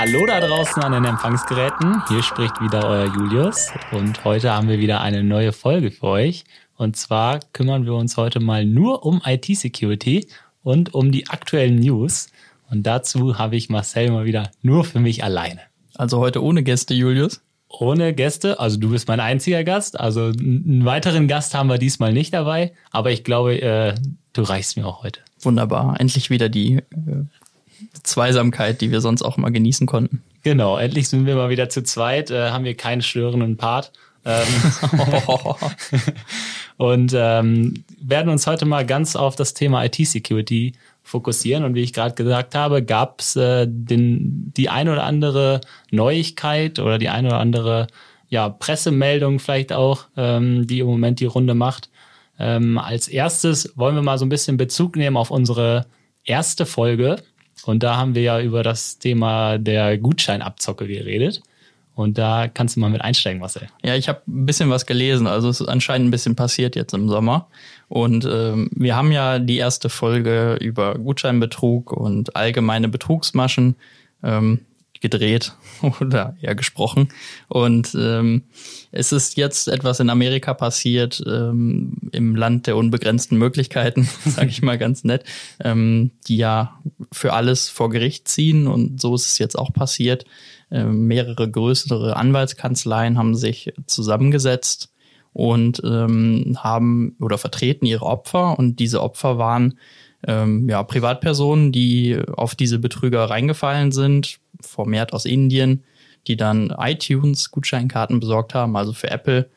Hallo da draußen an den Empfangsgeräten. Hier spricht wieder euer Julius und heute haben wir wieder eine neue Folge für euch. Und zwar kümmern wir uns heute mal nur um IT-Security und um die aktuellen News. Und dazu habe ich Marcel mal wieder nur für mich alleine. Also heute ohne Gäste, Julius? Ohne Gäste, also du bist mein einziger Gast. Also einen weiteren Gast haben wir diesmal nicht dabei, aber ich glaube, äh, du reichst mir auch heute. Wunderbar, endlich wieder die äh, Zweisamkeit, die wir sonst auch mal genießen konnten. Genau, endlich sind wir mal wieder zu zweit, äh, haben wir keinen störenden Part. Ähm, und ähm, werden uns heute mal ganz auf das Thema IT-Security fokussieren. Und wie ich gerade gesagt habe, gab es äh, den, die ein oder andere Neuigkeit oder die ein oder andere ja, Pressemeldung vielleicht auch, ähm, die im Moment die Runde macht. Ähm, als erstes wollen wir mal so ein bisschen Bezug nehmen auf unsere erste Folge. Und da haben wir ja über das Thema der Gutscheinabzocke geredet. Und da kannst du mal mit einsteigen, Marcel. Ja, ich habe ein bisschen was gelesen. Also es ist anscheinend ein bisschen passiert jetzt im Sommer. Und ähm, wir haben ja die erste Folge über Gutscheinbetrug und allgemeine Betrugsmaschen ähm, gedreht oder eher gesprochen. Und ähm, es ist jetzt etwas in Amerika passiert, ähm, im Land der unbegrenzten Möglichkeiten, sage ich mal ganz nett, ähm, die ja für alles vor Gericht ziehen. Und so ist es jetzt auch passiert. Ähm, mehrere größere Anwaltskanzleien haben sich zusammengesetzt und ähm, haben oder vertreten ihre Opfer und diese Opfer waren ähm, ja Privatpersonen, die auf diese Betrüger reingefallen sind, vermehrt aus Indien, die dann iTunes Gutscheinkarten besorgt haben, also für Apple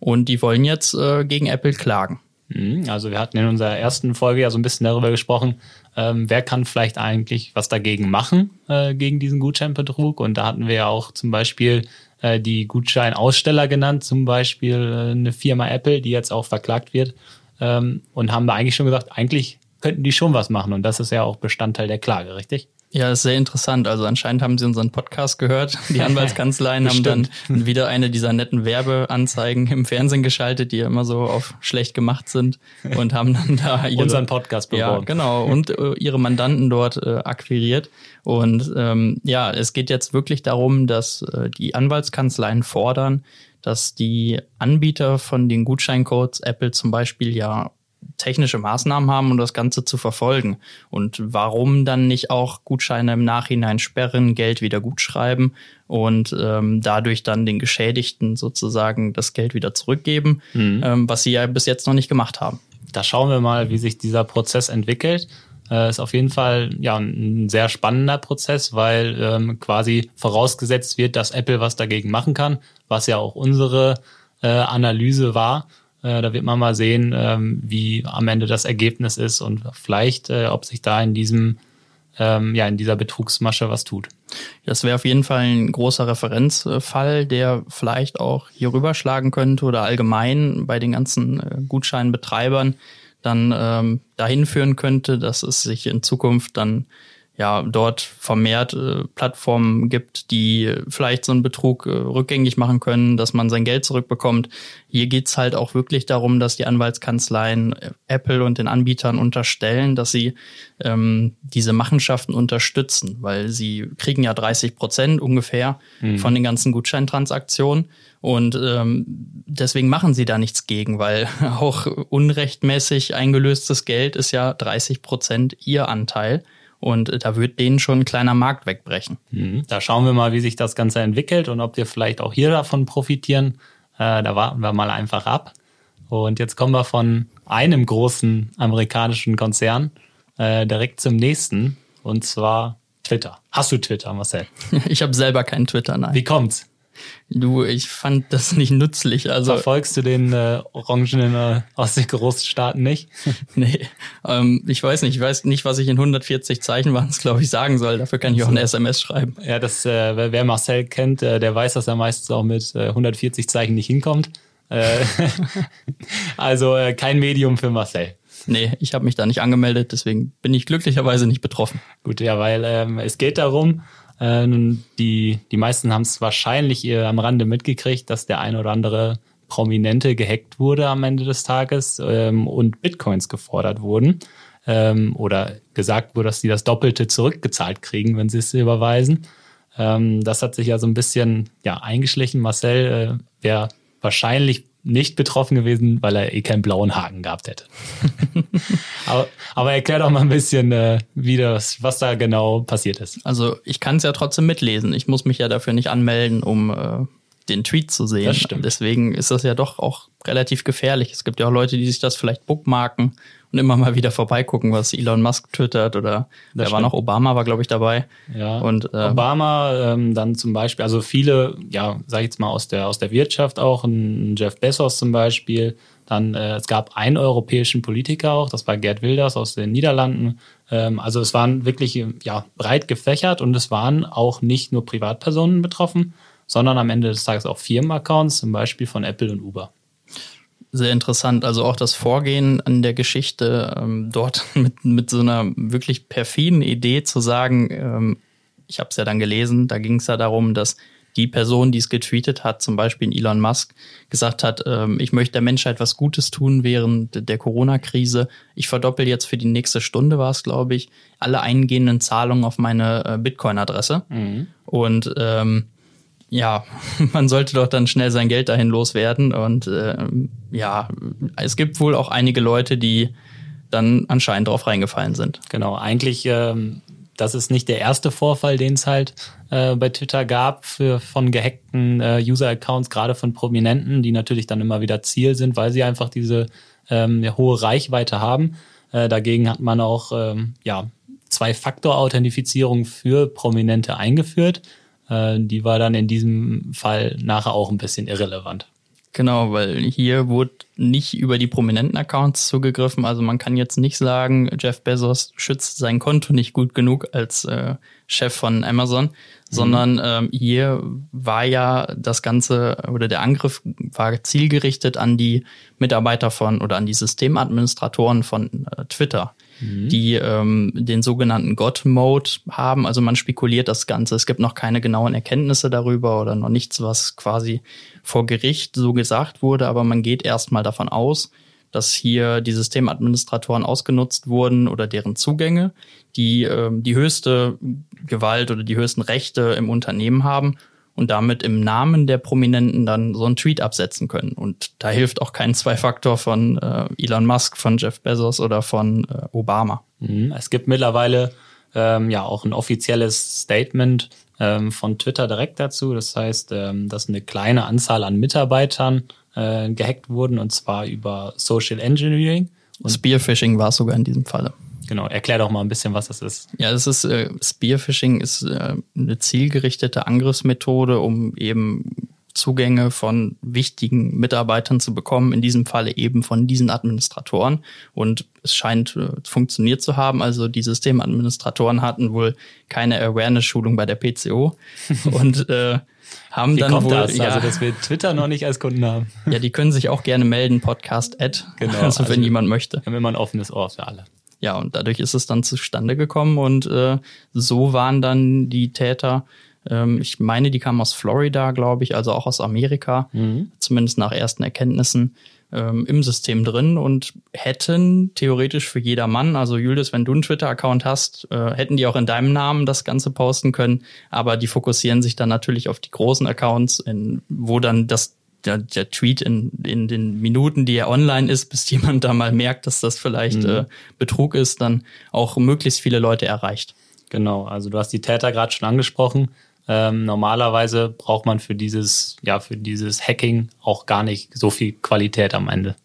und die wollen jetzt äh, gegen Apple klagen. Mhm, also wir hatten in unserer ersten Folge ja so ein bisschen darüber gesprochen, ähm, wer kann vielleicht eigentlich was dagegen machen, äh, gegen diesen Gutscheinbetrug. Und da hatten wir ja auch zum Beispiel äh, die Gutscheinaussteller genannt, zum Beispiel äh, eine Firma Apple, die jetzt auch verklagt wird. Ähm, und haben da eigentlich schon gesagt, eigentlich könnten die schon was machen. Und das ist ja auch Bestandteil der Klage, richtig? Ja, ist sehr interessant. Also anscheinend haben sie unseren Podcast gehört. Die Anwaltskanzleien haben dann wieder eine dieser netten Werbeanzeigen im Fernsehen geschaltet, die ja immer so auf schlecht gemacht sind und haben dann da ihre, unseren Podcast beworben. Ja, genau. Und äh, ihre Mandanten dort äh, akquiriert. Und ähm, ja, es geht jetzt wirklich darum, dass äh, die Anwaltskanzleien fordern, dass die Anbieter von den Gutscheincodes Apple zum Beispiel ja technische Maßnahmen haben, um das Ganze zu verfolgen. Und warum dann nicht auch Gutscheine im Nachhinein sperren, Geld wieder gutschreiben und ähm, dadurch dann den Geschädigten sozusagen das Geld wieder zurückgeben, mhm. ähm, was sie ja bis jetzt noch nicht gemacht haben. Da schauen wir mal, wie sich dieser Prozess entwickelt. Äh, ist auf jeden Fall ja ein sehr spannender Prozess, weil ähm, quasi vorausgesetzt wird, dass Apple was dagegen machen kann, was ja auch unsere äh, Analyse war. Äh, da wird man mal sehen, ähm, wie am Ende das Ergebnis ist und vielleicht, äh, ob sich da in diesem, ähm, ja, in dieser Betrugsmasche was tut. Das wäre auf jeden Fall ein großer Referenzfall, der vielleicht auch hier rüberschlagen könnte oder allgemein bei den ganzen äh, Gutscheinbetreibern dann ähm, dahin führen könnte, dass es sich in Zukunft dann ja dort vermehrt äh, Plattformen gibt, die vielleicht so einen Betrug äh, rückgängig machen können, dass man sein Geld zurückbekommt. Hier geht's halt auch wirklich darum, dass die Anwaltskanzleien äh, Apple und den Anbietern unterstellen, dass sie ähm, diese Machenschaften unterstützen, weil sie kriegen ja 30 Prozent ungefähr mhm. von den ganzen Gutscheintransaktionen. Und ähm, deswegen machen sie da nichts gegen, weil auch unrechtmäßig eingelöstes Geld ist ja 30 Prozent ihr Anteil. Und da wird denen schon ein kleiner Markt wegbrechen. Mhm. Da schauen wir mal, wie sich das Ganze entwickelt und ob wir vielleicht auch hier davon profitieren. Äh, da warten wir mal einfach ab. Und jetzt kommen wir von einem großen amerikanischen Konzern äh, direkt zum nächsten. Und zwar Twitter. Hast du Twitter, Marcel? Ich habe selber keinen Twitter, nein. Wie kommt's? Du, ich fand das nicht nützlich. Also Verfolgst du den äh, Orangen äh, aus den Großstaaten nicht? nee, ähm, ich weiß nicht. Ich weiß nicht, was ich in 140 Zeichen waren es, glaube ich, sagen soll. Dafür kann ich auch eine SMS schreiben. Ja, das, äh, wer Marcel kennt, äh, der weiß, dass er meistens auch mit äh, 140 Zeichen nicht hinkommt. Äh, also äh, kein Medium für Marcel. Nee, ich habe mich da nicht angemeldet, deswegen bin ich glücklicherweise nicht betroffen. Gut, ja, weil ähm, es geht darum, die, die meisten haben es wahrscheinlich eher am Rande mitgekriegt, dass der ein oder andere Prominente gehackt wurde am Ende des Tages ähm, und Bitcoins gefordert wurden. Ähm, oder gesagt wurde, dass sie das Doppelte zurückgezahlt kriegen, wenn sie es überweisen. Ähm, das hat sich ja so ein bisschen ja, eingeschlichen. Marcel äh, wäre wahrscheinlich nicht betroffen gewesen, weil er eh keinen blauen Haken gehabt hätte. aber, aber erklär doch mal ein bisschen, äh, wie das, was da genau passiert ist. Also ich kann es ja trotzdem mitlesen. Ich muss mich ja dafür nicht anmelden, um äh, den Tweet zu sehen. Das stimmt. Deswegen ist das ja doch auch relativ gefährlich. Es gibt ja auch Leute, die sich das vielleicht bookmarken und immer mal wieder vorbeigucken, was Elon Musk twittert oder wer war noch? Obama war, glaube ich, dabei. Ja. Und äh, Obama ähm, dann zum Beispiel, also viele, ja, sag ich jetzt mal aus der aus der Wirtschaft auch, ein Jeff Bezos zum Beispiel. Dann äh, es gab einen europäischen Politiker auch, das war Gerd Wilders aus den Niederlanden. Ähm, also es waren wirklich ja breit gefächert und es waren auch nicht nur Privatpersonen betroffen, sondern am Ende des Tages auch Firmenaccounts, zum Beispiel von Apple und Uber. Sehr interessant. Also auch das Vorgehen an der Geschichte ähm, dort mit, mit so einer wirklich perfiden Idee zu sagen, ähm, ich habe es ja dann gelesen, da ging es ja darum, dass die Person, die es getweetet hat, zum Beispiel Elon Musk, gesagt hat, ähm, ich möchte der Menschheit was Gutes tun während der Corona-Krise. Ich verdoppel jetzt für die nächste Stunde, war es, glaube ich, alle eingehenden Zahlungen auf meine äh, Bitcoin-Adresse. Und ähm, ja, man sollte doch dann schnell sein Geld dahin loswerden. Und ähm, ja, es gibt wohl auch einige Leute, die dann anscheinend drauf reingefallen sind. Genau, eigentlich, ähm, das ist nicht der erste Vorfall, den es halt äh, bei Twitter gab für, von gehackten äh, User-Accounts, gerade von Prominenten, die natürlich dann immer wieder Ziel sind, weil sie einfach diese ähm, hohe Reichweite haben. Äh, dagegen hat man auch ähm, ja, Zwei-Faktor-Authentifizierung für Prominente eingeführt. Äh, die war dann in diesem Fall nachher auch ein bisschen irrelevant. Genau, weil hier wurde nicht über die prominenten Accounts zugegriffen. Also man kann jetzt nicht sagen, Jeff Bezos schützt sein Konto nicht gut genug als äh, Chef von Amazon, sondern ähm, hier war ja das Ganze oder der Angriff war zielgerichtet an die Mitarbeiter von oder an die Systemadministratoren von äh, Twitter, die ähm, den sogenannten God-Mode haben. Also man spekuliert das Ganze. Es gibt noch keine genauen Erkenntnisse darüber oder noch nichts, was quasi vor Gericht so gesagt wurde, aber man geht erstmal davon aus, dass hier die Systemadministratoren ausgenutzt wurden oder deren Zugänge, die ähm, die höchste Gewalt oder die höchsten Rechte im Unternehmen haben und damit im Namen der Prominenten dann so einen Tweet absetzen können. Und da hilft auch kein Zwei-Faktor von äh, Elon Musk, von Jeff Bezos oder von äh, Obama. Mhm. Es gibt mittlerweile ähm, ja auch ein offizielles Statement ähm, von Twitter direkt dazu. Das heißt, ähm, dass eine kleine Anzahl an Mitarbeitern äh, gehackt wurden und zwar über Social Engineering. Und Spearfishing war es sogar in diesem Falle. Genau, erklär doch mal ein bisschen, was das ist. Ja, das ist äh, Spearfishing ist äh, eine zielgerichtete Angriffsmethode, um eben Zugänge von wichtigen Mitarbeitern zu bekommen, in diesem Falle eben von diesen Administratoren. Und es scheint äh, funktioniert zu haben. Also die Systemadministratoren hatten wohl keine Awareness-Schulung bei der PCO und äh, haben Wie dann kommt wohl, das? ja, Also, dass wir Twitter noch nicht als Kunden haben. ja, die können sich auch gerne melden, Podcast Ad, Genau, also wenn also- jemand möchte. Wir haben immer ein offenes Ohr für alle. Ja, und dadurch ist es dann zustande gekommen und äh, so waren dann die Täter, ähm, ich meine, die kamen aus Florida, glaube ich, also auch aus Amerika, zumindest nach ersten Erkenntnissen, ähm, im System drin und hätten theoretisch für jedermann, also Julius, wenn du einen Twitter-Account hast, äh, hätten die auch in deinem Namen das Ganze posten können, aber die fokussieren sich dann natürlich auf die großen Accounts, in, wo dann das der, der Tweet in, in den Minuten, die er online ist, bis jemand da mal merkt, dass das vielleicht äh, Betrug ist, dann auch möglichst viele Leute erreicht. Genau, also du hast die Täter gerade schon angesprochen. Ähm, normalerweise braucht man für dieses, ja, für dieses Hacking auch gar nicht so viel Qualität am Ende.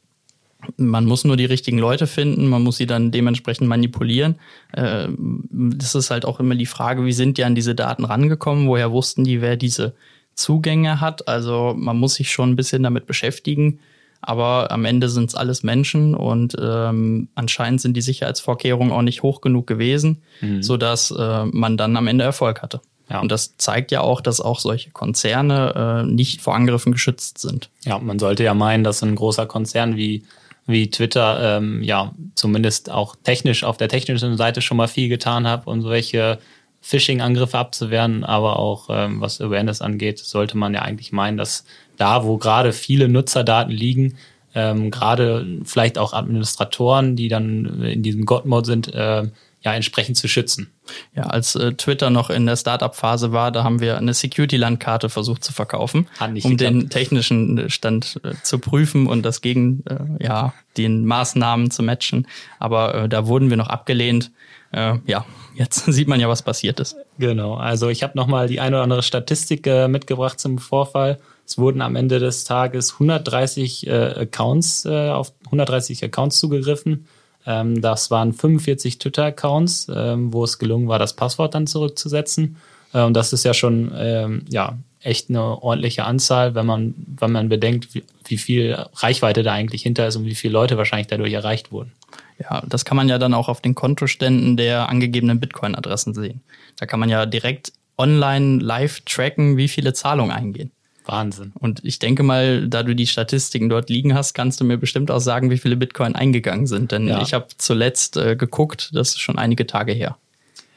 Man muss nur die richtigen Leute finden, man muss sie dann dementsprechend manipulieren. Äh, das ist halt auch immer die Frage, wie sind die an diese Daten rangekommen? Woher wussten die, wer diese Zugänge hat? Also man muss sich schon ein bisschen damit beschäftigen. Aber am Ende sind es alles Menschen und ähm, anscheinend sind die Sicherheitsvorkehrungen auch nicht hoch genug gewesen, sodass äh, man dann am Ende Erfolg hatte. Ja. Und das zeigt ja auch, dass auch solche Konzerne äh, nicht vor Angriffen geschützt sind. Ja, man sollte ja meinen, dass ein großer Konzern wie, wie Twitter ähm, ja zumindest auch technisch auf der technischen Seite schon mal viel getan hat, um solche Phishing-Angriffe abzuwehren, aber auch ähm, was Awareness angeht, sollte man ja eigentlich meinen, dass da, wo gerade viele Nutzerdaten liegen, ähm, gerade vielleicht auch Administratoren, die dann in diesem God-Mode sind, äh, ja entsprechend zu schützen. Ja, als äh, Twitter noch in der Startup-Phase war, da haben wir eine Security-Landkarte versucht zu verkaufen, um geklappt. den technischen Stand äh, zu prüfen und das gegen äh, ja den Maßnahmen zu matchen. Aber äh, da wurden wir noch abgelehnt. Äh, ja, jetzt sieht man ja, was passiert ist. Genau. Also ich habe noch mal die eine oder andere Statistik äh, mitgebracht zum Vorfall. Es wurden am Ende des Tages 130 äh, Accounts äh, auf 130 Accounts zugegriffen. Ähm, das waren 45 Twitter-Accounts, ähm, wo es gelungen war, das Passwort dann zurückzusetzen. Äh, und das ist ja schon ähm, ja, echt eine ordentliche Anzahl, wenn man, wenn man bedenkt, wie, wie viel Reichweite da eigentlich hinter ist und wie viele Leute wahrscheinlich dadurch erreicht wurden. Ja, das kann man ja dann auch auf den Kontoständen der angegebenen Bitcoin-Adressen sehen. Da kann man ja direkt online live tracken, wie viele Zahlungen eingehen. Wahnsinn. Und ich denke mal, da du die Statistiken dort liegen hast, kannst du mir bestimmt auch sagen, wie viele Bitcoin eingegangen sind. Denn ja. ich habe zuletzt äh, geguckt, das ist schon einige Tage her.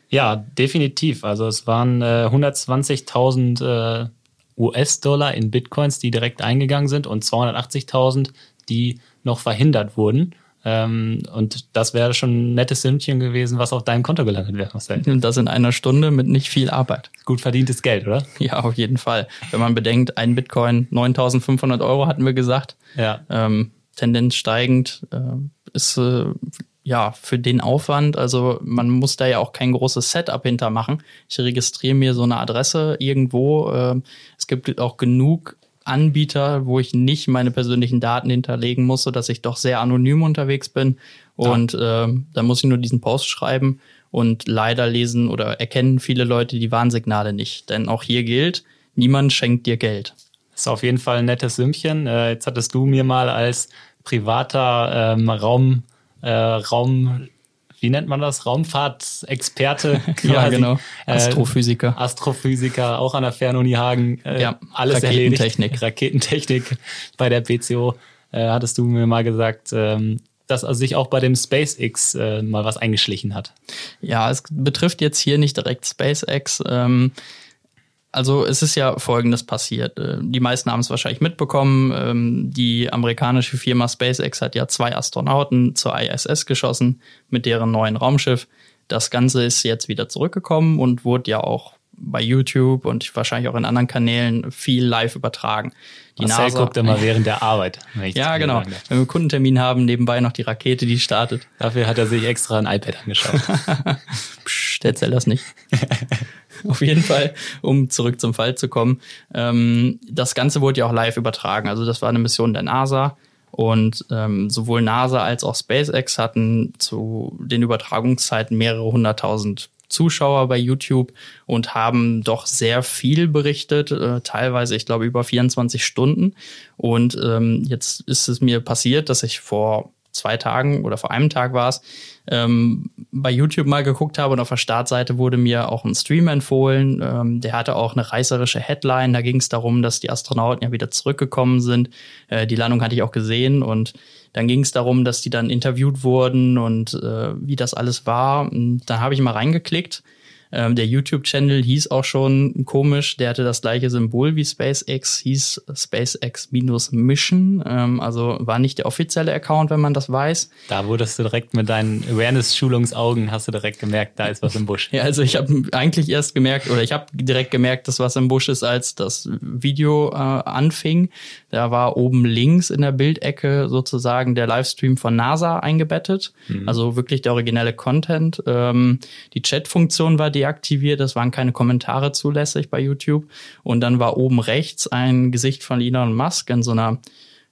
Ja, definitiv. Also es waren äh, 120.000 äh, US-Dollar in Bitcoins, die direkt eingegangen sind und 280.000, die noch verhindert wurden. Ähm, und das wäre schon ein nettes Sümmchen gewesen, was auf deinem Konto gelandet wäre, Marcel. Und das in einer Stunde mit nicht viel Arbeit. Gut verdientes Geld, oder? Ja, auf jeden Fall. Wenn man bedenkt, ein Bitcoin 9500 Euro hatten wir gesagt. Ja. Ähm, Tendenz steigend äh, ist äh, ja für den Aufwand, also man muss da ja auch kein großes Setup hintermachen. Ich registriere mir so eine Adresse irgendwo. Äh, es gibt auch genug Anbieter, wo ich nicht meine persönlichen Daten hinterlegen muss, so dass ich doch sehr anonym unterwegs bin. Und ja. äh, da muss ich nur diesen Post schreiben und leider lesen oder erkennen viele Leute die Warnsignale nicht. Denn auch hier gilt, niemand schenkt dir Geld. Das ist auf jeden Fall ein nettes Sümmchen. Äh, jetzt hattest du mir mal als privater ähm, Raum, äh, Raum wie nennt man das? Raumfahrtsexperte quasi. ja, genau. Äh, Astrophysiker. Äh, Astrophysiker, auch an der Fernuni Hagen. Äh, ja, alles Raketentechnik. Erledigt. Raketentechnik bei der PCO. Äh, hattest du mir mal gesagt, ähm, dass also sich auch bei dem SpaceX äh, mal was eingeschlichen hat. Ja, es betrifft jetzt hier nicht direkt SpaceX. Ähm, also es ist ja Folgendes passiert. Äh, die meisten haben es wahrscheinlich mitbekommen. Ähm, die amerikanische Firma SpaceX hat ja zwei Astronauten zur ISS geschossen mit deren neuen Raumschiff. Das Ganze ist jetzt wieder zurückgekommen und wurde ja auch bei YouTube und wahrscheinlich auch in anderen Kanälen viel live übertragen. Die Marcel NASA guckt immer während der Arbeit. ja, genau. Wenn wir einen Kundentermin haben, nebenbei noch die Rakete, die startet. Dafür hat er sich extra ein iPad angeschaut. Psst, erzähl das nicht. Auf jeden Fall, um zurück zum Fall zu kommen. Ähm, das Ganze wurde ja auch live übertragen. Also das war eine Mission der NASA. Und ähm, sowohl NASA als auch SpaceX hatten zu den Übertragungszeiten mehrere hunderttausend Zuschauer bei YouTube und haben doch sehr viel berichtet, äh, teilweise, ich glaube, über 24 Stunden. Und ähm, jetzt ist es mir passiert, dass ich vor zwei Tagen oder vor einem Tag war es, ähm, bei YouTube mal geguckt habe und auf der Startseite wurde mir auch ein Stream empfohlen. Ähm, der hatte auch eine reißerische Headline. Da ging es darum, dass die Astronauten ja wieder zurückgekommen sind. Äh, die Landung hatte ich auch gesehen und dann ging es darum, dass die dann interviewt wurden und äh, wie das alles war. Und dann habe ich mal reingeklickt ähm, der YouTube-Channel hieß auch schon komisch, der hatte das gleiche Symbol wie SpaceX, hieß SpaceX-Mission, ähm, also war nicht der offizielle Account, wenn man das weiß. Da wurdest du direkt mit deinen Awareness-Schulungsaugen, hast du direkt gemerkt, da ist was im Busch. ja, also ich habe eigentlich erst gemerkt, oder ich habe direkt gemerkt, dass was im Busch ist, als das Video äh, anfing. Da war oben links in der Bildecke sozusagen der Livestream von NASA eingebettet, mhm. also wirklich der originelle Content. Ähm, die Chat-Funktion war deaktiviert, es waren keine Kommentare zulässig bei YouTube. Und dann war oben rechts ein Gesicht von Elon Musk in so einer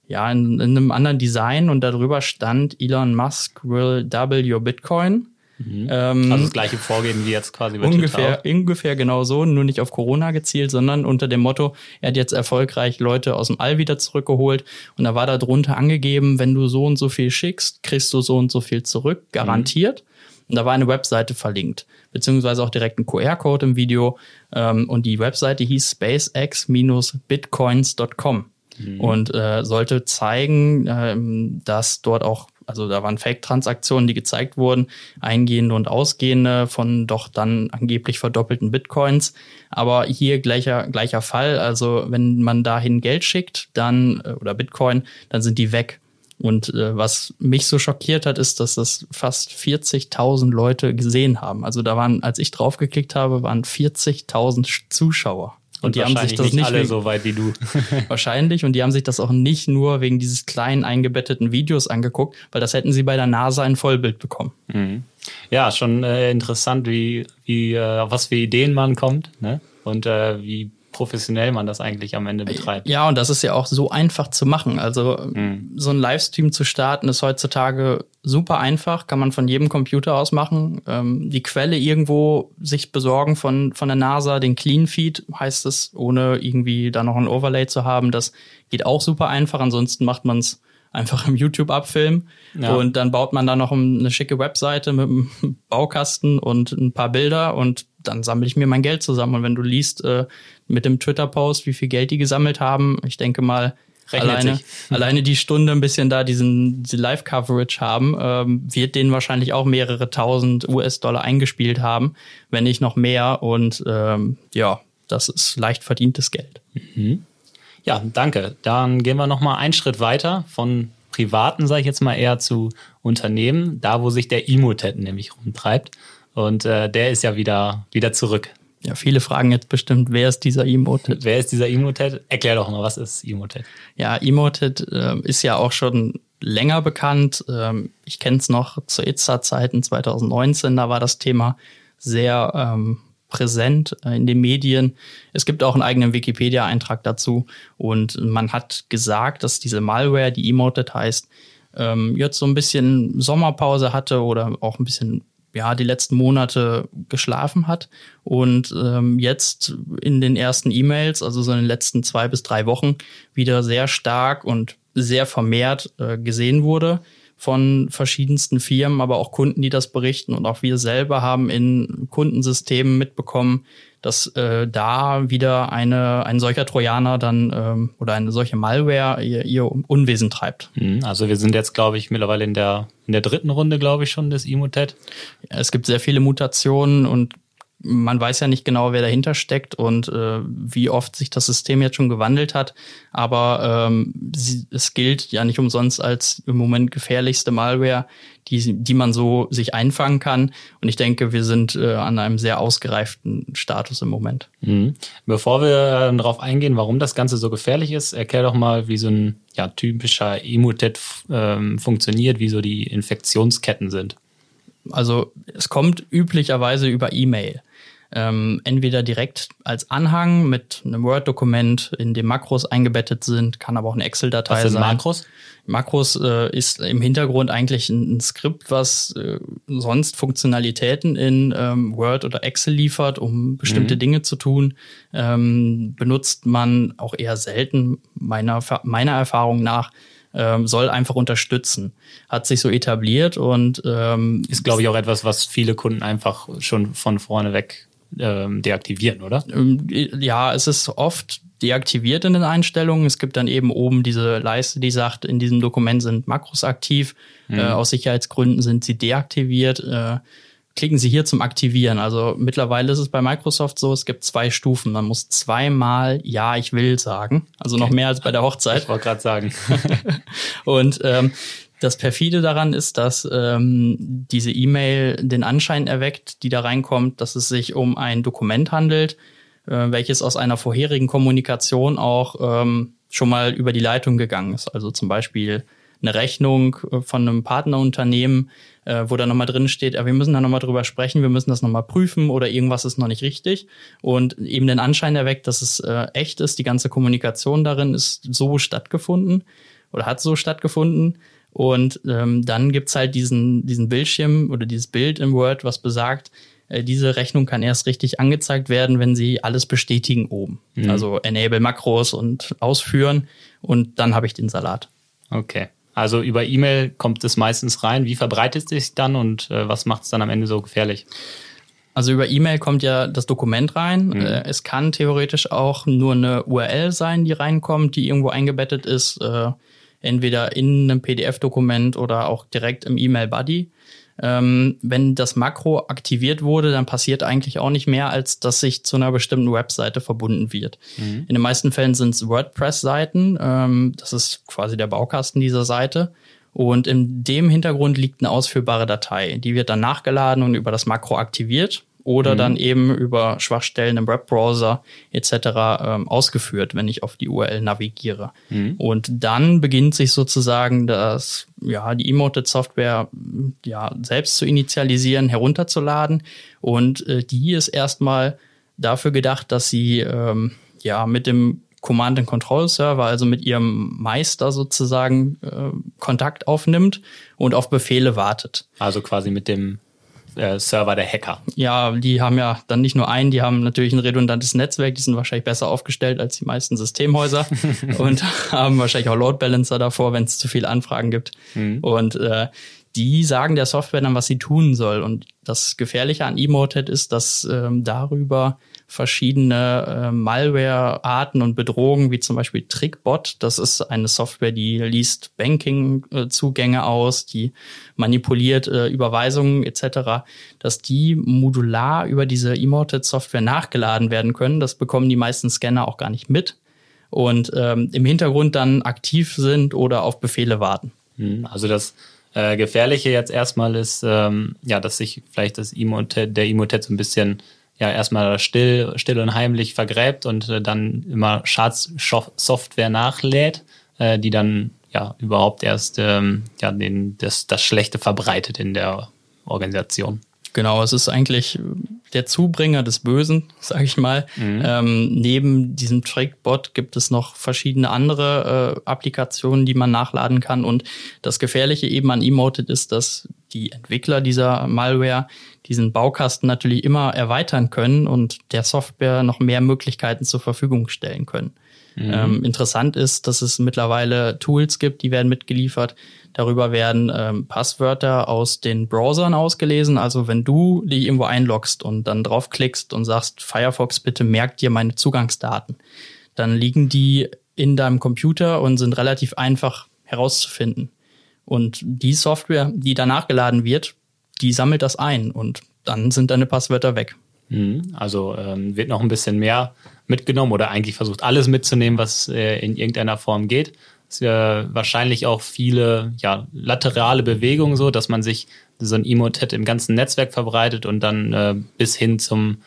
ja, in, in einem anderen Design und darüber stand Elon Musk will double your Bitcoin. Mhm. Ähm, also das gleiche Vorgehen wie jetzt quasi bei ungefähr, Twitter. ungefähr genau so, nur nicht auf Corona gezielt, sondern unter dem Motto, er hat jetzt erfolgreich Leute aus dem All wieder zurückgeholt und da war da drunter angegeben, wenn du so und so viel schickst, kriegst du so und so viel zurück, garantiert. Mhm. Und da war eine Webseite verlinkt, beziehungsweise auch direkt ein QR-Code im Video. Ähm, und die Webseite hieß spacex-bitcoins.com mhm. und äh, sollte zeigen, ähm, dass dort auch, also da waren Fake-Transaktionen, die gezeigt wurden, eingehende und ausgehende von doch dann angeblich verdoppelten Bitcoins. Aber hier gleicher, gleicher Fall. Also wenn man dahin Geld schickt, dann, äh, oder Bitcoin, dann sind die weg. Und äh, was mich so schockiert hat, ist, dass das fast 40.000 Leute gesehen haben. Also da waren, als ich draufgeklickt habe, waren 40.000 Zuschauer. Und, und die haben sich das nicht, alle wegen, so weit wie du. wahrscheinlich. Und die haben sich das auch nicht nur wegen dieses kleinen eingebetteten Videos angeguckt, weil das hätten sie bei der NASA ein Vollbild bekommen. Mhm. Ja, schon äh, interessant, wie, wie äh, auf was für Ideen man kommt ne? und äh, wie professionell man das eigentlich am Ende betreibt. Ja, und das ist ja auch so einfach zu machen. Also mhm. so ein Livestream zu starten ist heutzutage super einfach, kann man von jedem Computer aus machen. Ähm, die Quelle irgendwo sich besorgen von, von der NASA, den Clean Feed heißt es, ohne irgendwie da noch ein Overlay zu haben. Das geht auch super einfach. Ansonsten macht man es einfach im YouTube abfilmen. Ja. Und dann baut man da noch eine schicke Webseite mit einem Baukasten und ein paar Bilder und dann sammle ich mir mein Geld zusammen. Und wenn du liest äh, mit dem Twitter-Post, wie viel Geld die gesammelt haben, ich denke mal, Rechnet alleine, alleine die Stunde ein bisschen da diesen die Live-Coverage haben, ähm, wird denen wahrscheinlich auch mehrere tausend US-Dollar eingespielt haben, wenn nicht noch mehr. Und ähm, ja, das ist leicht verdientes Geld. Mhm. Ja, danke. Dann gehen wir noch mal einen Schritt weiter von privaten, sage ich jetzt mal, eher zu Unternehmen, da wo sich der Emotet nämlich rumtreibt. Und äh, der ist ja wieder, wieder zurück. Ja, viele fragen jetzt bestimmt, wer ist dieser Emotet? Wer ist dieser Emotet? Erklär doch mal, was ist Emotet? Ja, Emotet äh, ist ja auch schon länger bekannt. Ähm, ich kenne es noch zu ITSA-Zeiten 2019, da war das Thema sehr ähm, präsent äh, in den Medien. Es gibt auch einen eigenen Wikipedia-Eintrag dazu. Und man hat gesagt, dass diese Malware, die Emoted heißt, ähm, jetzt so ein bisschen Sommerpause hatte oder auch ein bisschen ja, die letzten Monate geschlafen hat. Und ähm, jetzt in den ersten E-Mails, also so in den letzten zwei bis drei Wochen, wieder sehr stark und sehr vermehrt äh, gesehen wurde von verschiedensten Firmen, aber auch Kunden, die das berichten. Und auch wir selber haben in Kundensystemen mitbekommen, dass äh, da wieder eine, ein solcher Trojaner dann ähm, oder eine solche Malware ihr, ihr Unwesen treibt. Mhm, also wir sind jetzt, glaube ich, mittlerweile in der, in der dritten Runde, glaube ich, schon des Emotet. Es gibt sehr viele Mutationen und man weiß ja nicht genau, wer dahinter steckt und äh, wie oft sich das System jetzt schon gewandelt hat. Aber ähm, sie, es gilt ja nicht umsonst als im Moment gefährlichste Malware, die, die man so sich einfangen kann. Und ich denke, wir sind äh, an einem sehr ausgereiften Status im Moment. Mhm. Bevor wir äh, darauf eingehen, warum das Ganze so gefährlich ist, erklär doch mal, wie so ein ja, typischer Emotet ähm, funktioniert, wie so die Infektionsketten sind. Also es kommt üblicherweise über E-Mail. Ähm, entweder direkt als Anhang mit einem Word-Dokument, in dem Makros eingebettet sind, kann aber auch eine Excel-Datei sein. Makros? Makros äh, ist im Hintergrund eigentlich ein, ein Skript, was äh, sonst Funktionalitäten in ähm, Word oder Excel liefert, um bestimmte mhm. Dinge zu tun. Ähm, benutzt man auch eher selten, meiner, meiner Erfahrung nach, ähm, soll einfach unterstützen. Hat sich so etabliert und ähm, ist, glaube ich, auch etwas, was viele Kunden einfach schon von vorne weg ähm, deaktivieren, oder? Ähm, ja, es ist oft deaktiviert in den Einstellungen. Es gibt dann eben oben diese Leiste, die sagt, in diesem Dokument sind Makros aktiv. Mhm. Äh, aus Sicherheitsgründen sind sie deaktiviert. Äh, klicken Sie hier zum Aktivieren. Also mittlerweile ist es bei Microsoft so, es gibt zwei Stufen. Man muss zweimal Ja, ich will sagen. Also okay. noch mehr als bei der Hochzeit. Ich wollte gerade sagen. und ähm, das perfide daran ist, dass ähm, diese E-Mail den Anschein erweckt, die da reinkommt, dass es sich um ein Dokument handelt, äh, welches aus einer vorherigen Kommunikation auch ähm, schon mal über die Leitung gegangen ist. Also zum Beispiel eine Rechnung äh, von einem Partnerunternehmen, äh, wo da nochmal drin steht, ja, wir müssen da nochmal drüber sprechen, wir müssen das nochmal prüfen oder irgendwas ist noch nicht richtig und eben den Anschein erweckt, dass es äh, echt ist, die ganze Kommunikation darin ist so stattgefunden oder hat so stattgefunden. Und ähm, dann gibt's halt diesen, diesen Bildschirm oder dieses Bild im Word, was besagt, äh, diese Rechnung kann erst richtig angezeigt werden, wenn Sie alles bestätigen oben. Mhm. Also Enable Makros und ausführen und dann habe ich den Salat. Okay. Also über E-Mail kommt es meistens rein. Wie verbreitet es sich dann und äh, was macht es dann am Ende so gefährlich? Also über E-Mail kommt ja das Dokument rein. Mhm. Äh, es kann theoretisch auch nur eine URL sein, die reinkommt, die irgendwo eingebettet ist, äh, entweder in einem PDF-Dokument oder auch direkt im E-Mail-Buddy. ähm, wenn das Makro aktiviert wurde, dann passiert eigentlich auch nicht mehr, als dass sich zu einer bestimmten Webseite verbunden wird. Mhm. In den meisten Fällen sind es WordPress-Seiten. Ähm, das ist quasi der Baukasten dieser Seite. Und in dem Hintergrund liegt eine ausführbare Datei. Die wird dann nachgeladen und über das Makro aktiviert oder mhm. dann eben über Schwachstellen im Webbrowser etc. Ähm, ausgeführt, wenn ich auf die URL navigiere. Mhm. Und dann beginnt sich sozusagen das, ja, die Emoted-Software ja, selbst zu initialisieren, herunterzuladen. Und äh, die ist erstmal dafür gedacht, dass sie ähm, ja mit dem Command-and-Control-Server, also mit ihrem Meister sozusagen äh, Kontakt aufnimmt und auf Befehle wartet. Also quasi mit dem äh, Server der Hacker. Ja, die haben ja dann nicht nur einen, die haben natürlich ein redundantes Netzwerk, die sind wahrscheinlich besser aufgestellt als die meisten Systemhäuser und haben wahrscheinlich auch Load Balancer davor, wenn es zu viele Anfragen gibt. Mhm. Und äh, die sagen der Software dann, was sie tun soll. Und das Gefährliche an Emoted ist, dass ähm, darüber verschiedene äh, Malware-Arten und Bedrohungen, wie zum Beispiel Trickbot. Das ist eine Software, die liest Banking-Zugänge aus, die manipuliert äh, Überweisungen etc., dass die modular über diese Emoted-Software nachgeladen werden können. Das bekommen die meisten Scanner auch gar nicht mit und ähm, im Hintergrund dann aktiv sind oder auf Befehle warten. Hm, also das äh, Gefährliche jetzt erstmal ist, ähm, ja, dass sich vielleicht das Emotet, der Emotet so ein bisschen ja erstmal still, still und heimlich vergräbt und äh, dann immer Schadsoftware nachlädt, äh, die dann ja überhaupt erst ähm, ja, den, das, das Schlechte verbreitet in der Organisation. Genau, es ist eigentlich der Zubringer des Bösen, sage ich mal. Mhm. Ähm, neben diesem Trickbot gibt es noch verschiedene andere äh, Applikationen, die man nachladen kann. Und das Gefährliche eben an Emoted ist, dass die Entwickler dieser Malware diesen Baukasten natürlich immer erweitern können und der Software noch mehr Möglichkeiten zur Verfügung stellen können. Mhm. Ähm, interessant ist, dass es mittlerweile Tools gibt, die werden mitgeliefert. Darüber werden ähm, Passwörter aus den Browsern ausgelesen. Also wenn du dich irgendwo einloggst und dann draufklickst und sagst, Firefox, bitte merkt dir meine Zugangsdaten, dann liegen die in deinem Computer und sind relativ einfach herauszufinden. Und die Software, die danach geladen wird, die sammelt das ein und dann sind deine Passwörter weg. Mhm. Also ähm, wird noch ein bisschen mehr mitgenommen oder eigentlich versucht alles mitzunehmen, was äh, in irgendeiner Form geht. Es ja wahrscheinlich auch viele ja, laterale Bewegungen so, dass man sich so ein Emotet im ganzen Netzwerk verbreitet und dann äh, bis hin zum,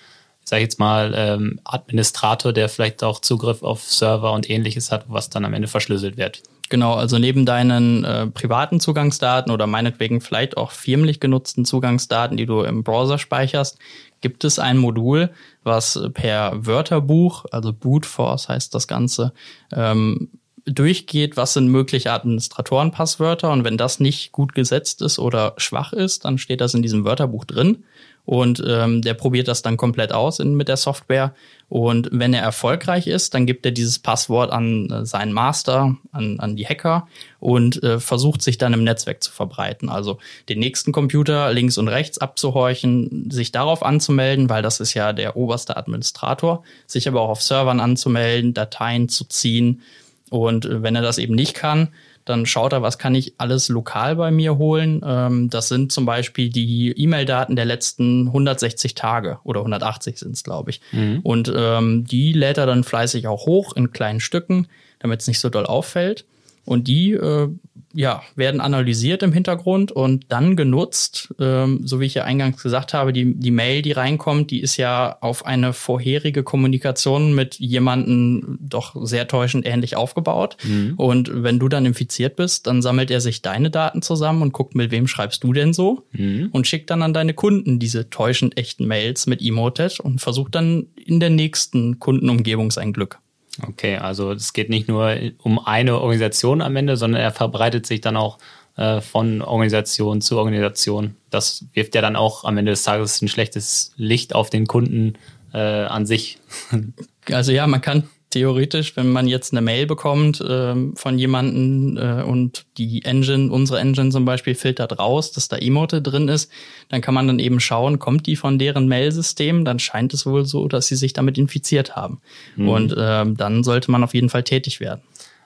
sag ich jetzt mal, ähm, Administrator, der vielleicht auch Zugriff auf Server und ähnliches hat, was dann am Ende verschlüsselt wird. Genau, also neben deinen äh, privaten Zugangsdaten oder meinetwegen vielleicht auch firmlich genutzten Zugangsdaten, die du im Browser speicherst, gibt es ein Modul, was per Wörterbuch, also Boot Force heißt das Ganze, ähm, durchgeht, was sind mögliche Administratorenpasswörter. Und wenn das nicht gut gesetzt ist oder schwach ist, dann steht das in diesem Wörterbuch drin und ähm, der probiert das dann komplett aus in, mit der Software. Und wenn er erfolgreich ist, dann gibt er dieses Passwort an äh, seinen Master, an, an die Hacker und äh, versucht sich dann im Netzwerk zu verbreiten. Also den nächsten Computer links und rechts abzuhorchen, sich darauf anzumelden, weil das ist ja der oberste Administrator, sich aber auch auf Servern anzumelden, Dateien zu ziehen. Und äh, wenn er das eben nicht kann, dann schaut er, was kann ich alles lokal bei mir holen. Ähm, das sind zum Beispiel die E-Mail-Daten der letzten 160 Tage oder 180 sind es, glaube ich. Mhm. Und ähm, die lädt er dann fleißig auch hoch in kleinen Stücken, damit es nicht so doll auffällt. Und die äh, ja, werden analysiert im Hintergrund und dann genutzt, ähm, so wie ich ja eingangs gesagt habe, die, die Mail, die reinkommt, die ist ja auf eine vorherige Kommunikation mit jemandem doch sehr täuschend ähnlich aufgebaut. Mhm. Und wenn du dann infiziert bist, dann sammelt er sich deine Daten zusammen und guckt, mit wem schreibst du denn so? Mhm. Und schickt dann an deine Kunden diese täuschend echten Mails mit Emotet und versucht dann in der nächsten Kundenumgebung sein Glück. Okay, also es geht nicht nur um eine Organisation am Ende, sondern er verbreitet sich dann auch äh, von Organisation zu Organisation. Das wirft ja dann auch am Ende des Tages ein schlechtes Licht auf den Kunden äh, an sich. Also ja, man kann theoretisch, wenn man jetzt eine Mail bekommt ähm, von jemanden äh, und die Engine, unsere Engine zum Beispiel, filtert raus, dass da Emote drin ist, dann kann man dann eben schauen, kommt die von deren Mail-System, dann scheint es wohl so, dass sie sich damit infiziert haben. Mhm. Und ähm, dann sollte man auf jeden Fall tätig werden.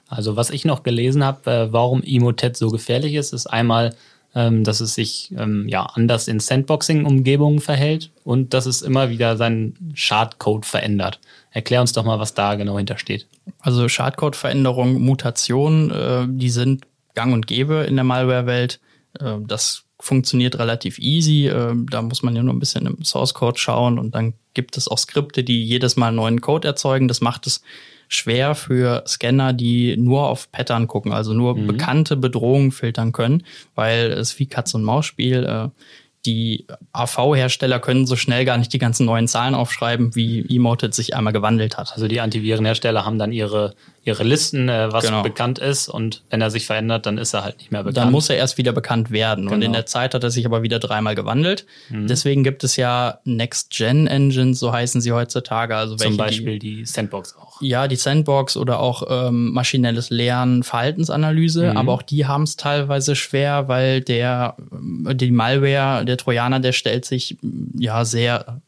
Also was ich noch gelesen habe, äh, warum Emotet so gefährlich ist, ist einmal ähm, dass es sich ähm, ja anders in Sandboxing-Umgebungen verhält und dass es immer wieder seinen Schadcode verändert. Erklär uns doch mal, was da genau hintersteht. Also Schadcode-Veränderung, Mutationen, äh, die sind gang und gäbe in der Malware-Welt. Äh, das funktioniert relativ easy. Äh, da muss man ja nur ein bisschen im Source Code schauen und dann gibt es auch Skripte, die jedes Mal neuen Code erzeugen. Das macht es schwer für Scanner, die nur auf Pattern gucken, also nur mhm. bekannte Bedrohungen filtern können, weil es wie Katz- und Maus-Spiel äh, die AV-Hersteller können so schnell gar nicht die ganzen neuen Zahlen aufschreiben, wie Emoted sich einmal gewandelt hat. Also die Antivirenhersteller haben dann ihre ihre Listen, äh, was genau. bekannt ist. Und wenn er sich verändert, dann ist er halt nicht mehr bekannt. Dann muss er erst wieder bekannt werden. Genau. Und in genau. der Zeit hat er sich aber wieder dreimal gewandelt. Mhm. Deswegen gibt es ja Next-Gen-Engines, so heißen sie heutzutage. Also Zum Beispiel die, die, Sandbox auch. Ja, die Sandbox oder auch ähm, maschinelles Lernen, Verhaltensanalyse. Mhm. Aber auch die haben es teilweise schwer, weil der, die Malware, der Trojaner, der stellt sich ja sehr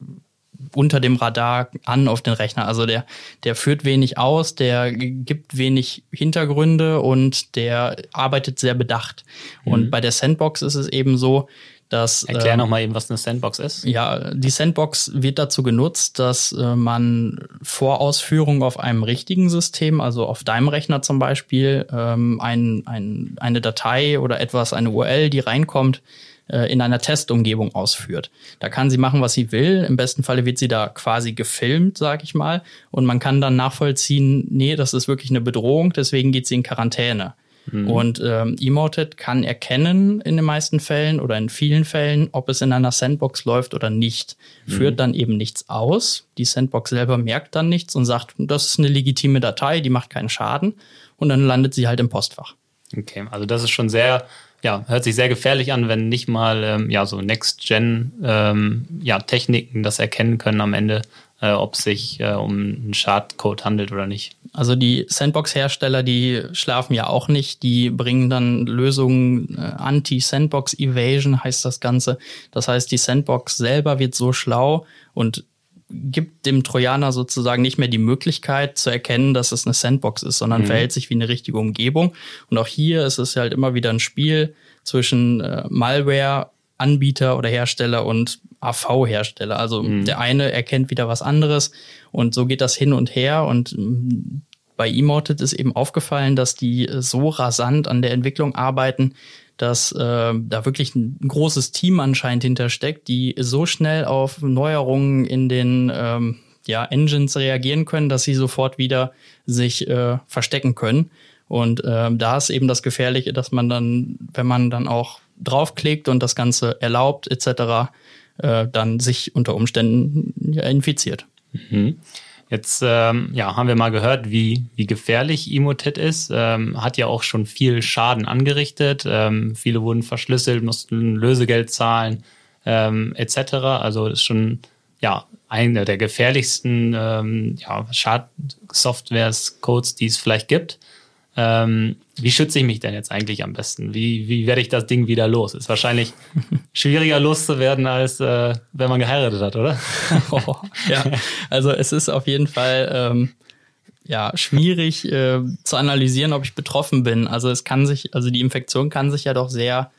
unter dem Radar an auf den Rechner. Also der, der führt wenig aus, der gibt wenig Hintergründe und der arbeitet sehr bedacht. Mhm. Und bei der Sandbox ist es eben so, dass, Erklär äh, noch mal eben, was eine Sandbox ist. Ja, die Sandbox wird dazu genutzt, dass äh, man vor Ausführung auf einem richtigen System, also auf deinem Rechner zum Beispiel, ähm, ein, ein, eine Datei oder etwas, eine URL, die reinkommt, äh, in einer Testumgebung ausführt. Da kann sie machen, was sie will. Im besten Falle wird sie da quasi gefilmt, sag ich mal. Und man kann dann nachvollziehen, nee, das ist wirklich eine Bedrohung, deswegen geht sie in Quarantäne. Mhm. Und ähm, Emoted kann erkennen in den meisten Fällen oder in vielen Fällen, ob es in einer Sandbox läuft oder nicht. Mhm. Führt dann eben nichts aus. Die Sandbox selber merkt dann nichts und sagt, das ist eine legitime Datei, die macht keinen Schaden. Und dann landet sie halt im Postfach. Okay, also das ist schon sehr ja, hört sich sehr gefährlich an, wenn nicht mal ähm, ja so Next-Gen ähm, ja, das erkennen können am Ende, äh, ob es sich äh, um einen Schadcode handelt oder nicht. Also die Sandbox-Hersteller, die schlafen ja auch nicht, die bringen dann Lösungen, äh, Anti-Sandbox-Evasion heißt das Ganze. Das heißt, die Sandbox selber wird so schlau und gibt dem Trojaner sozusagen nicht mehr die Möglichkeit zu erkennen, dass es eine Sandbox ist, sondern mhm. verhält sich wie eine richtige Umgebung. Und auch hier ist es halt immer wieder ein Spiel zwischen äh, Malware, Anbieter oder Hersteller und AV-Hersteller. Also mhm. der eine erkennt wieder was anderes und so geht das hin und her und mm, bei Emoted ist eben aufgefallen, dass die so rasant an der Entwicklung arbeiten, dass äh, da wirklich ein großes Team anscheinend hintersteckt, die so schnell auf Neuerungen in den ähm, ja, Engines reagieren können, dass sie sofort wieder sich äh, verstecken können. Und ähm, da ist eben das Gefährliche, dass man dann, wenn man dann auch draufklickt und das Ganze erlaubt etc., äh, dann sich unter Umständen ja, infiziert. Mhm. Jetzt ähm, ja, haben wir mal gehört, wie, wie gefährlich Emotet ist. Ähm, hat ja auch schon viel Schaden angerichtet. Ähm, viele wurden verschlüsselt, mussten Lösegeld zahlen, ähm, etc. Also ist schon ja eine der gefährlichsten ähm, ja, Schadsoftwares, Codes, die es vielleicht gibt. Ähm, wie schütze ich mich denn jetzt eigentlich am besten? Wie, wie werde ich das Ding wieder los? Ist wahrscheinlich schwieriger loszuwerden, als äh, wenn man geheiratet hat, oder? oh, ja, also es ist auf jeden Fall ähm, ja schwierig äh, zu analysieren, ob ich betroffen bin. Also es kann sich, also die Infektion kann sich ja doch sehr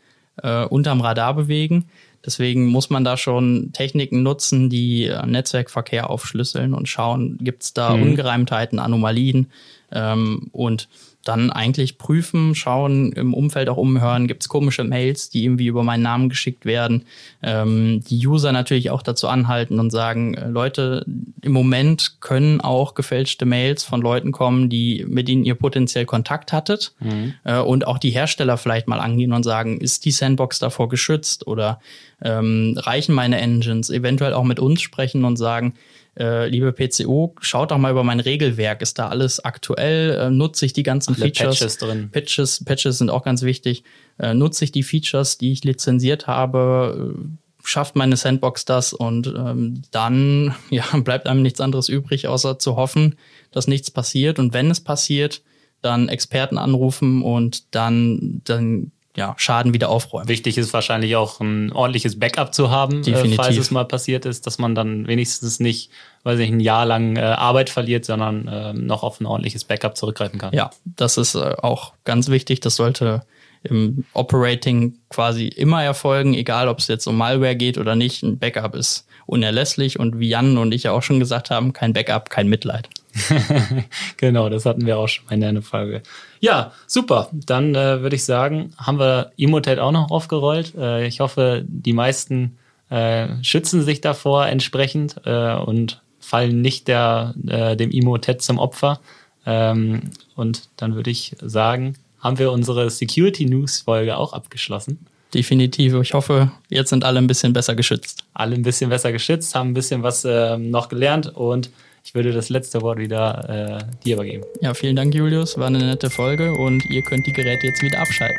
äh, unterm Radar bewegen. Deswegen muss man da schon Techniken nutzen, die Netzwerkverkehr aufschlüsseln und schauen, gibt es da mhm. Ungereimtheiten, Anomalien ähm, und dann eigentlich prüfen, schauen, im Umfeld auch umhören, gibt es komische Mails, die irgendwie über meinen Namen geschickt werden. Ähm, die User natürlich auch dazu anhalten und sagen, äh, Leute, im Moment können auch gefälschte Mails von Leuten kommen, die mit denen ihr potenziell Kontakt hattet mhm. äh, und auch die Hersteller vielleicht mal angehen und sagen, ist die Sandbox davor geschützt oder ähm, reichen meine Engines, eventuell auch mit uns sprechen und sagen, äh, liebe PCO, schaut doch mal über mein Regelwerk. Ist da alles aktuell? Äh, nutze ich die ganzen Alle Features? Patches drin. Patches, Patches sind auch ganz wichtig. Äh, nutze ich die Features, die ich lizenziert habe? Äh, schafft meine Sandbox das? Und ähm, dann ja, bleibt einem nichts anderes übrig, außer zu hoffen, dass nichts passiert. Und wenn es passiert, dann Experten anrufen und dann, dann ja, Schaden wieder aufräumen. Wichtig ist wahrscheinlich auch ein ordentliches Backup zu haben, äh, falls es mal passiert ist, dass man dann wenigstens nicht, weiß ich, ein Jahr lang äh, Arbeit verliert, sondern äh, noch auf ein ordentliches Backup zurückgreifen kann. Ja, das ist äh, auch ganz wichtig. Das sollte im Operating quasi immer erfolgen, egal ob es jetzt um Malware geht oder nicht. Ein Backup ist unerlässlich und wie Jan und ich ja auch schon gesagt haben, kein Backup, kein Mitleid. genau, das hatten wir auch schon mal in der Folge. Ja, super. Dann äh, würde ich sagen, haben wir Emotet auch noch aufgerollt. Äh, ich hoffe, die meisten äh, schützen sich davor entsprechend äh, und fallen nicht der, äh, dem Emotet zum Opfer. Ähm, und dann würde ich sagen, haben wir unsere Security News Folge auch abgeschlossen. Definitiv. Ich hoffe, jetzt sind alle ein bisschen besser geschützt. Alle ein bisschen besser geschützt, haben ein bisschen was äh, noch gelernt und ich würde das letzte Wort wieder äh, dir übergeben. Ja, vielen Dank, Julius. War eine nette Folge und ihr könnt die Geräte jetzt wieder abschalten.